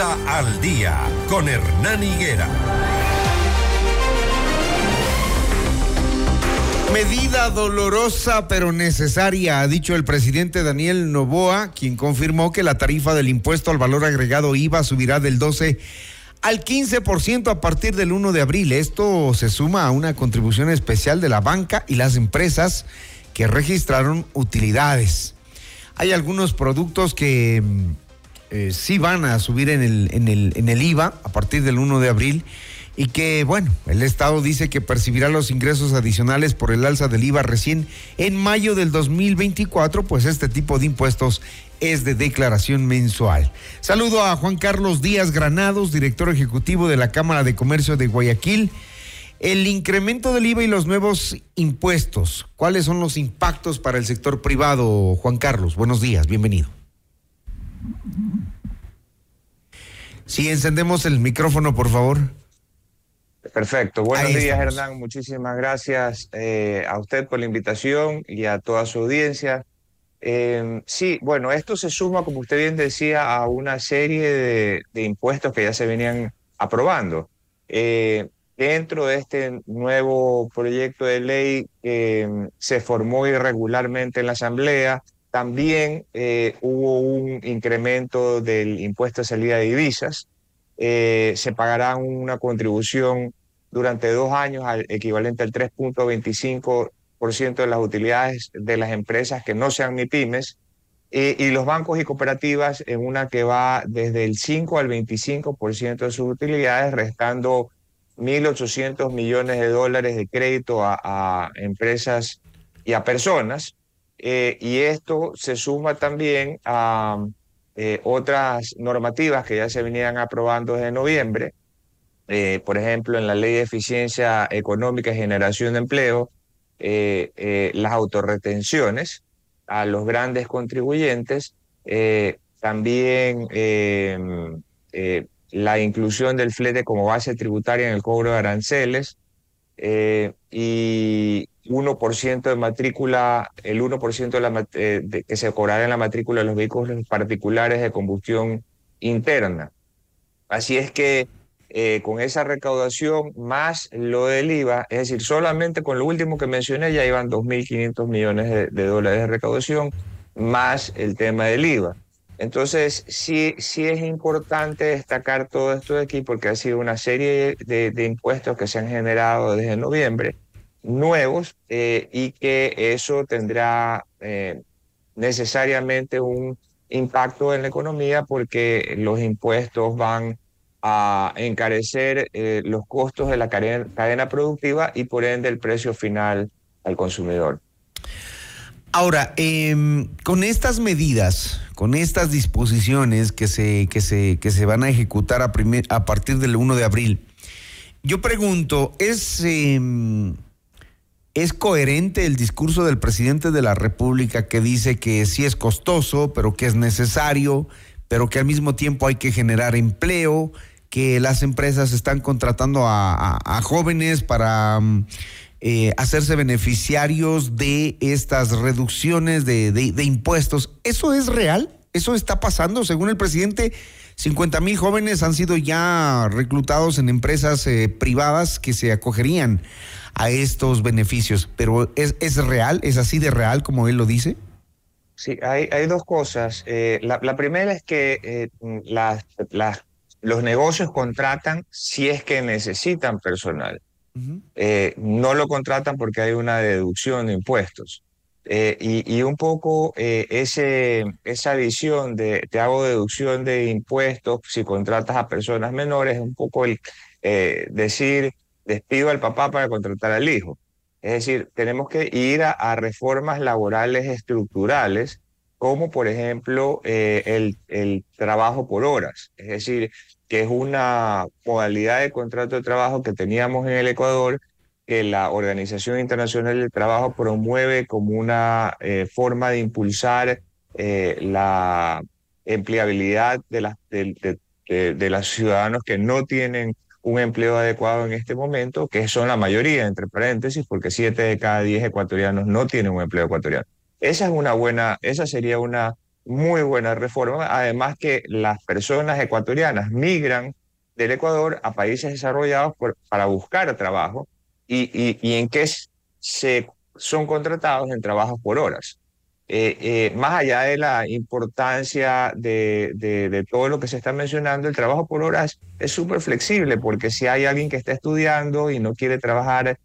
Al día con Hernán Higuera. Medida dolorosa pero necesaria, ha dicho el presidente Daniel Novoa, quien confirmó que la tarifa del impuesto al valor agregado IVA subirá del 12 al 15% a partir del 1 de abril. Esto se suma a una contribución especial de la banca y las empresas que registraron utilidades. Hay algunos productos que mm, eh, sí van a subir en el, en, el, en el IVA a partir del 1 de abril y que, bueno, el Estado dice que percibirá los ingresos adicionales por el alza del IVA recién en mayo del 2024, pues este tipo de impuestos es de declaración mensual. Saludo a Juan Carlos Díaz Granados, director ejecutivo de la Cámara de Comercio de Guayaquil. El incremento del IVA y los nuevos impuestos, ¿cuáles son los impactos para el sector privado? Juan Carlos, buenos días, bienvenido. Si encendemos el micrófono, por favor. Perfecto. Buenos días, Hernán. Muchísimas gracias eh, a usted por la invitación y a toda su audiencia. Eh, sí, bueno, esto se suma, como usted bien decía, a una serie de, impuestos que ya se venían aprobando. Eh, dentro de este nuevo proyecto de ley que se formó irregularmente en la Asamblea, también hubo un incremento del impuesto de salida de divisas. se pagará una contribución durante dos años al equivalente al 3.25% de las utilidades de las empresas que no sean MIPIMES y, y, los bancos y cooperativas en una que va desde el 5 al 25% de sus utilidades, restando 1.800 millones de dólares de crédito a, empresas y a personas. Eh, y esto se suma también a eh, otras normativas que ya se venían aprobando desde noviembre, eh, por ejemplo, en la ley de eficiencia económica y generación de empleo, las autorretenciones a los grandes contribuyentes, también em, la inclusión del flete como base tributaria en el cobro de aranceles y 1% de matrícula, el 1% de la, que se cobrará en la matrícula de los vehículos particulares de combustión interna. Así es que eh, con esa recaudación más lo del IVA, es decir, solamente con lo último que mencioné ya iban 2.500 millones de, dólares de recaudación, más el tema del IVA. Entonces, sí, sí es importante destacar todo esto de aquí porque ha sido una serie de, impuestos que se han generado desde noviembre, nuevos, eh, y que eso tendrá eh, necesariamente un impacto en la economía porque los impuestos van a encarecer eh, los costos de la cadena, productiva y por ende el precio final al consumidor. Ahora, em, con estas medidas, con estas disposiciones que se, que se, que se van a ejecutar a, a partir del 1 de abril, yo pregunto, ¿es, em, ¿es coherente el discurso del presidente de la República que dice que sí es costoso, pero que es necesario, pero que al mismo tiempo hay que generar empleo, que las empresas están contratando a, jóvenes para mm, eh, hacerse beneficiarios de estas reducciones de, impuestos. ¿Eso es real? ¿Eso está pasando? Según el presidente, 50 mil jóvenes han sido ya reclutados en empresas eh, privadas que se acogerían a estos beneficios. Pero ¿es, ¿es real? ¿Es así de real como él lo dice? Sí, hay, hay dos cosas. Eh, la, primera es que las, las los negocios contratan si es que necesitan personal. Eh, no lo contratan porque hay una deducción de impuestos. Eh, y, un poco eh, ese, esa visión de te hago deducción de impuestos si contratas a personas menores es un poco el decir despido al papá para contratar al hijo. Es decir, tenemos que ir a, reformas laborales estructurales como por ejemplo el, el, trabajo por horas. Es decir, que es una modalidad de contrato de trabajo que teníamos en el Ecuador, que la Organización Internacional del Trabajo promueve como una eh, forma de impulsar eh, la empleabilidad de, las de, de, los ciudadanos que no tienen un empleo adecuado en este momento, que son la mayoría, entre paréntesis, porque siete de cada diez ecuatorianos no tienen un empleo ecuatoriano. Esa es una buena, esa sería una muy buena reforma, además que las personas ecuatorianas migran del Ecuador a países desarrollados para buscar trabajo y, y, en que se son contratados en trabajos por horas. Eh, eh, más allá de la importancia de, de, todo lo que se está mencionando, el trabajo por horas es súper flexible porque si hay alguien que está estudiando y no quiere trabajar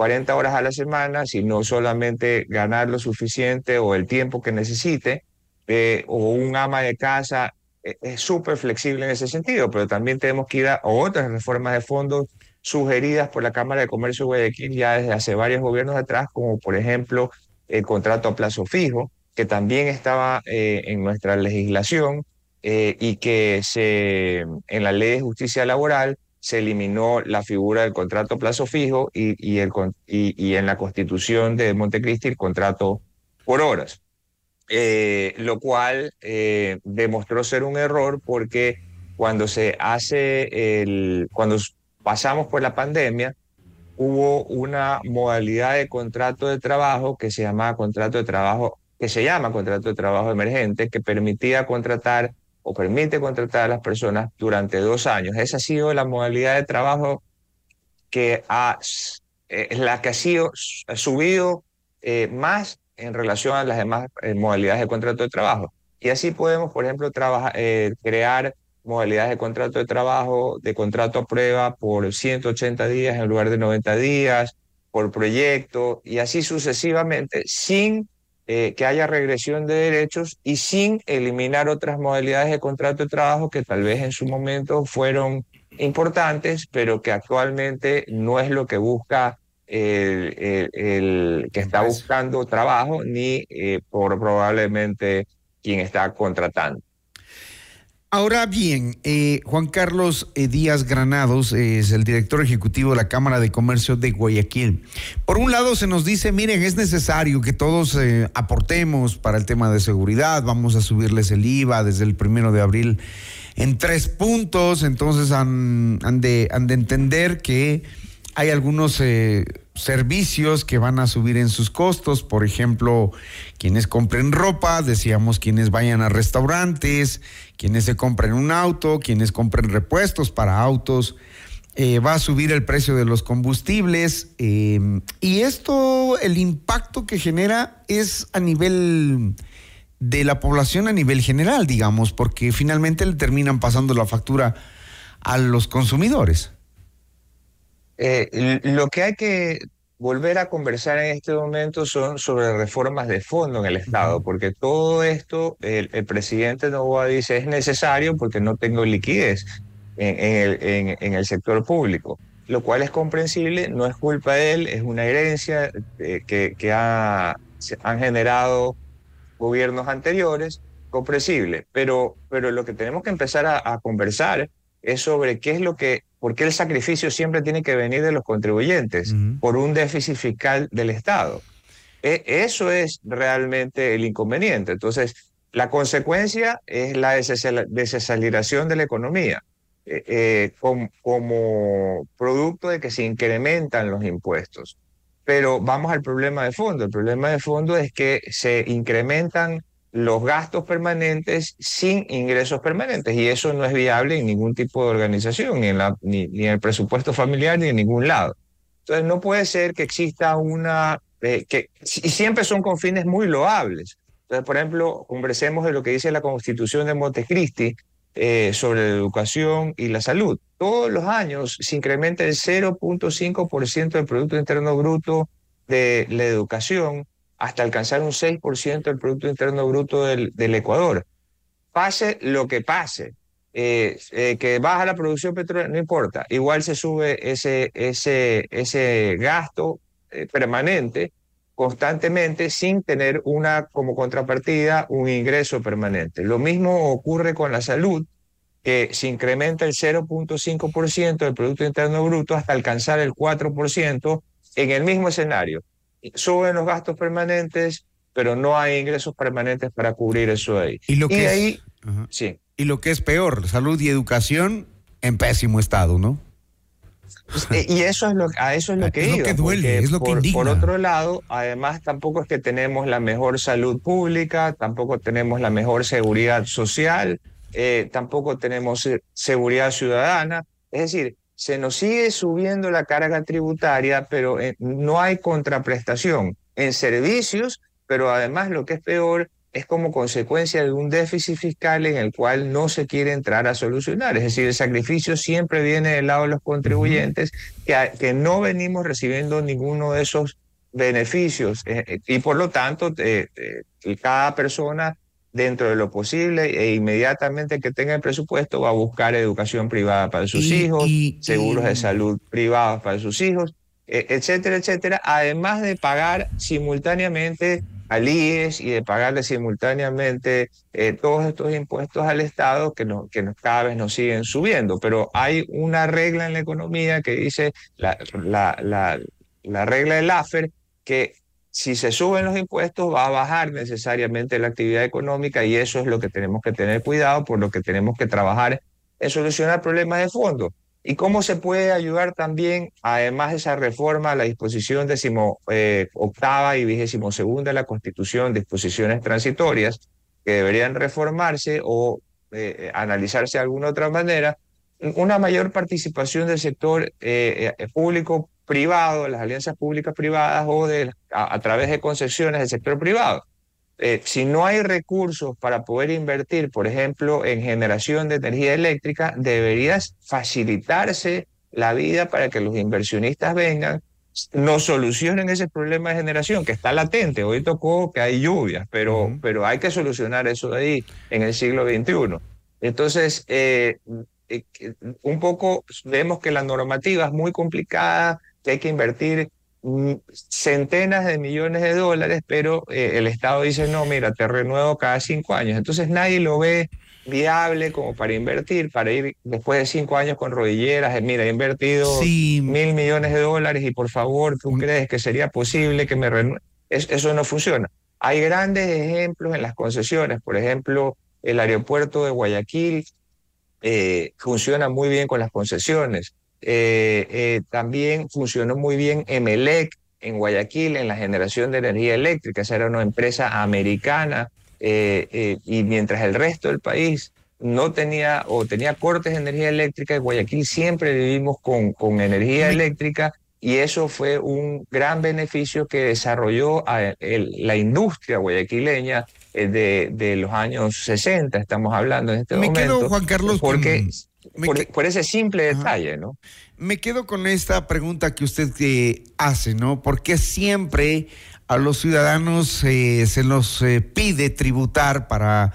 40 horas a la semana, sino solamente ganar lo suficiente o el tiempo que necesite, eh, o un ama de casa, eh, es súper flexible en ese sentido, pero también tenemos que ir a otras reformas de fondos sugeridas por la Cámara de Comercio de Guayaquil ya desde hace varios gobiernos atrás, como por ejemplo el contrato a plazo fijo, que también estaba eh, en nuestra legislación y que se, en la ley de justicia laboral se eliminó la figura del contrato a plazo fijo y, y, el, y, en la constitución de Montecristi el contrato por horas, eh, lo cual eh, demostró ser un error porque cuando se hace el, cuando pasamos por la pandemia, hubo una modalidad de contrato de trabajo que se llamaba contrato de trabajo, que se llama contrato de trabajo emergente, que permitía contratar o permite contratar a las personas durante dos años. Esa ha sido la modalidad de trabajo que ha, eh, la que ha sido ha subido eh, más en relación a las demás eh, modalidades de contrato de trabajo. Y así podemos, por ejemplo, trabajar, crear modalidades de contrato de trabajo, de contrato a prueba por 180 días en lugar de 90 días, por proyecto, y así sucesivamente, sin eh, que haya regresión de derechos y sin eliminar otras modalidades de contrato de trabajo que tal vez en su momento fueron importantes, pero que actualmente no es lo que busca el, que está buscando trabajo ni eh, por probablemente quien está contratando. Ahora bien, eh, Juan Carlos eh, Díaz Granados es el director ejecutivo de la Cámara de Comercio de Guayaquil. Por un lado se nos dice, miren, es necesario que todos eh, aportemos para el tema de seguridad, vamos a subirles el IVA desde el primero de abril en tres puntos, entonces han de entender que hay algunos servicios que van a subir en sus costos, por ejemplo, quienes compren ropa, decíamos quienes vayan a restaurantes, quienes se compren un auto, quienes compren repuestos para autos, eh, va a subir el precio de los combustibles em, y esto, el impacto que genera es a nivel de la población a nivel general, digamos, porque finalmente le terminan pasando la factura a los consumidores. Eh, lo que hay que volver a conversar en este momento son sobre reformas de fondo en el Estado, porque todo esto, el, presidente Novoa dice, es necesario porque no tengo liquidez en, el, sector público, lo cual es comprensible, no es culpa de él, es una herencia eh, que, ha, han generado gobiernos anteriores, comprensible, pero, pero lo que tenemos que empezar a conversar es sobre qué es lo que porque el sacrificio siempre tiene que venir de los contribuyentes por un déficit fiscal del Estado. E, eso es realmente el inconveniente. Entonces, la consecuencia es la desaceleración de la economía eh, eh, como, producto de que se incrementan los impuestos. Pero vamos al problema de fondo. El problema de fondo es que se incrementan los gastos permanentes sin ingresos permanentes y eso no es viable en ningún tipo de organización, ni en, la, ni, en el presupuesto familiar ni en ningún lado. Entonces no puede ser que exista una, eh, que, y siempre son con fines muy loables. Entonces, por ejemplo, conversemos de lo que dice la Constitución de Montecristi eh, sobre la educación y la salud. Todos los años se incrementa el 0.5% del Producto Interno Bruto de la educación hasta alcanzar un 6% del Producto Interno Bruto del, Ecuador. Pase lo que pase, eh, eh, que baja la producción petrolera, no importa, igual se sube ese, ese, ese gasto eh, permanente constantemente sin tener una como contrapartida un ingreso permanente. Lo mismo ocurre con la salud, que se incrementa el 0.5% del Producto Interno Bruto hasta alcanzar el 4% en el mismo escenario suben los gastos permanentes, pero no hay ingresos permanentes para cubrir eso ahí. Y, lo que ahí, sí. Y lo que es peor, salud y educación en pésimo estado, ¿no? y eso es lo, a eso es lo que es Lo que duele, es lo que indigna. Por otro lado, además tampoco es que tenemos la mejor salud pública, tampoco tenemos la mejor seguridad social, eh, tampoco tenemos seguridad ciudadana. Es decir, se nos sigue subiendo la carga tributaria, pero eh, no hay contraprestación en servicios, pero además lo que es peor es como consecuencia de un déficit fiscal en el cual no se quiere entrar a solucionar. Es decir, el sacrificio siempre viene del lado de los contribuyentes que, que no venimos recibiendo ninguno de esos beneficios eh, eh, y por lo tanto cada persona dentro de lo posible e inmediatamente que tenga el presupuesto va a buscar educación privada para sus hijos, seguros de salud privados para sus hijos, e, etcétera, etcétera, además de pagar simultáneamente al IES y de pagarle simultáneamente eh, todos estos impuestos al Estado que, no, que cada vez nos siguen subiendo. Pero hay una regla en la economía que dice, la, la, la, la regla del AFER, que si se suben los impuestos va a bajar necesariamente la actividad económica y eso es lo que tenemos que tener cuidado, por lo que tenemos que trabajar en solucionar problemas de fondo. ¿Y cómo se puede ayudar también, además de esa reforma, a la disposición decimo, eh, octava y vigésimo segunda de la Constitución, disposiciones transitorias que deberían reformarse o eh, analizarse de alguna otra manera? Una mayor participación del sector eh, público privado, las alianzas públicas privadas o de, a, través de concesiones del sector privado. si no hay recursos para poder invertir, por ejemplo, en generación de energía eléctrica, deberías facilitarse la vida para que los inversionistas vengan, nos solucionen ese problema de generación que está latente. Hoy tocó que hay lluvias, pero, pero hay que solucionar eso de ahí en el siglo XXI. Entonces, eh, eh, un poco vemos que la normativa es muy complicada, que hay que invertir mm, centenas de millones de dólares, pero eh, el Estado dice, no, mira, te renuevo cada cinco años. Entonces nadie lo ve viable como para invertir, para ir después de cinco años con rodilleras, eh, mira, he invertido mil millones de dólares y por favor, ¿tú crees que sería posible que me renueve? eso no funciona. Hay grandes ejemplos en las concesiones, por ejemplo, el aeropuerto de Guayaquil eh, funciona muy bien con las concesiones. Eh, eh, también funcionó muy bien Emelec en Guayaquil en la generación de energía eléctrica. Esa era una empresa americana eh, y mientras el resto del país no tenía o tenía cortes de energía eléctrica, en Guayaquil siempre vivimos con, con energía eléctrica y eso fue un gran beneficio que desarrolló la industria guayaquileña de, de, los años 60, estamos hablando en este Me momento. Quedo, Juan Carlos, porque por, ese simple detalle, ¿no? Me quedo con esta pregunta que usted eh, hace, ¿no? ¿Por qué siempre a los ciudadanos eh, se nos eh, pide tributar para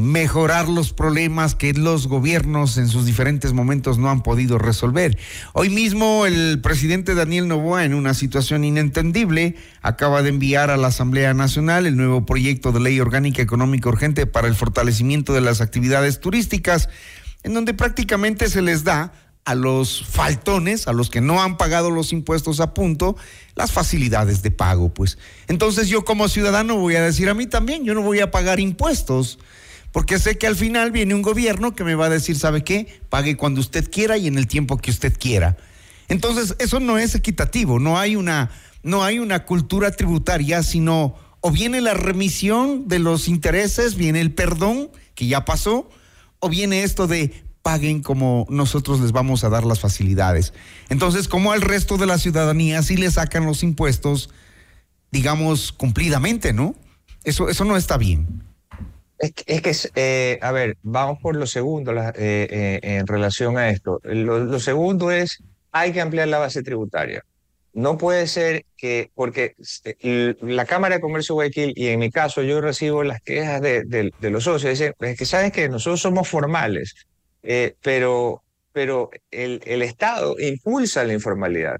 mejorar los problemas que los gobiernos en sus diferentes momentos no han podido resolver. Hoy mismo el presidente Daniel Novoa, en una situación inentendible, acaba de enviar a la Asamblea Nacional el nuevo proyecto de ley orgánica económica urgente para el fortalecimiento de las actividades turísticas en donde prácticamente se les da a los faltones, a los que no han pagado los impuestos a punto, las facilidades de pago, pues. Entonces yo como ciudadano voy a decir a mí también, yo no voy a pagar impuestos, porque sé que al final viene un gobierno que me va a decir, ¿sabe qué? Pague cuando usted quiera y en el tiempo que usted quiera. Entonces, eso no es equitativo, no hay una no hay una cultura tributaria, sino o viene la remisión de los intereses, viene el perdón que ya pasó, o viene esto de paguen como nosotros les vamos a dar las facilidades. Entonces, como al resto de la ciudadanía sí le sacan los impuestos, digamos, cumplidamente, ¿no? Eso, eso no está bien. Es que, eh, a ver, vamos por lo segundo eh, eh, en relación a esto. Lo, segundo es, hay que ampliar la base tributaria. No puede ser que, porque la Cámara de Comercio de Guayaquil, y en mi caso yo recibo las quejas de, de los socios, dicen, es que sabes que nosotros somos formales, eh, pero, pero el, el, Estado impulsa la informalidad.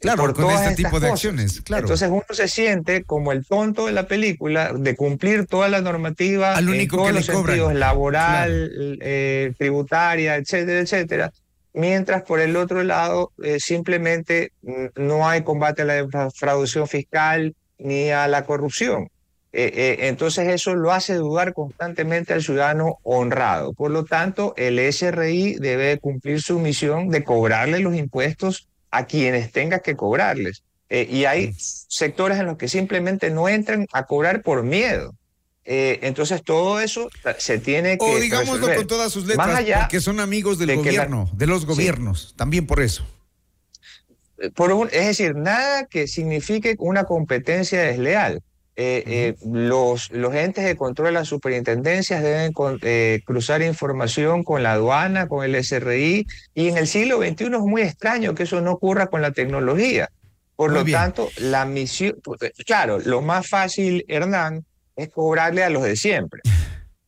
Claro, por con este tipo de acciones, claro. Entonces uno se siente como el tonto de la película de cumplir toda la normativa Al único en todos que los sentidos, laboral, eh, tributaria, etcétera, etcétera. Mientras por el otro lado eh, simplemente no hay combate a la defraudación fiscal ni a la corrupción. entonces eso lo hace dudar constantemente al ciudadano honrado. Por lo tanto, el SRI debe cumplir su misión de cobrarle los impuestos a quienes tenga que cobrarles. y hay sectores en los que simplemente no entran a cobrar por miedo. Eh, entonces todo eso se tiene que. O digámoslo con todas sus letras, que son amigos del gobierno, de los gobiernos, también por eso. Eh, por es decir, nada que signifique una competencia desleal. Eh, los, los entes de control de las superintendencias deben cruzar información con la aduana, con el SRI, y en el siglo XXI es muy extraño que eso no ocurra con la tecnología. Por lo tanto, la misión, claro, lo más fácil, Hernán, es cobrarle a los de siempre.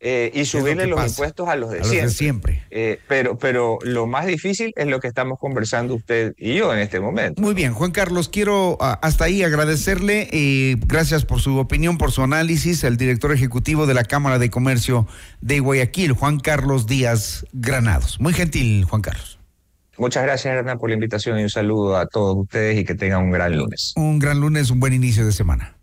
Eh, y subirle los impuestos a los de siempre. siempre. Eh, pero, pero lo más difícil es lo que estamos conversando usted y yo en este momento. Muy bien, Juan Carlos, quiero ah, hasta ahí agradecerle. Eh, gracias por su opinión, por su análisis, el director ejecutivo de la Cámara de Comercio de Guayaquil, Juan Carlos Díaz Granados. Muy gentil, Juan Carlos. Muchas gracias, Hernán, por la invitación y un saludo a todos ustedes y que tengan un gran lunes. Un gran lunes, un buen inicio de semana.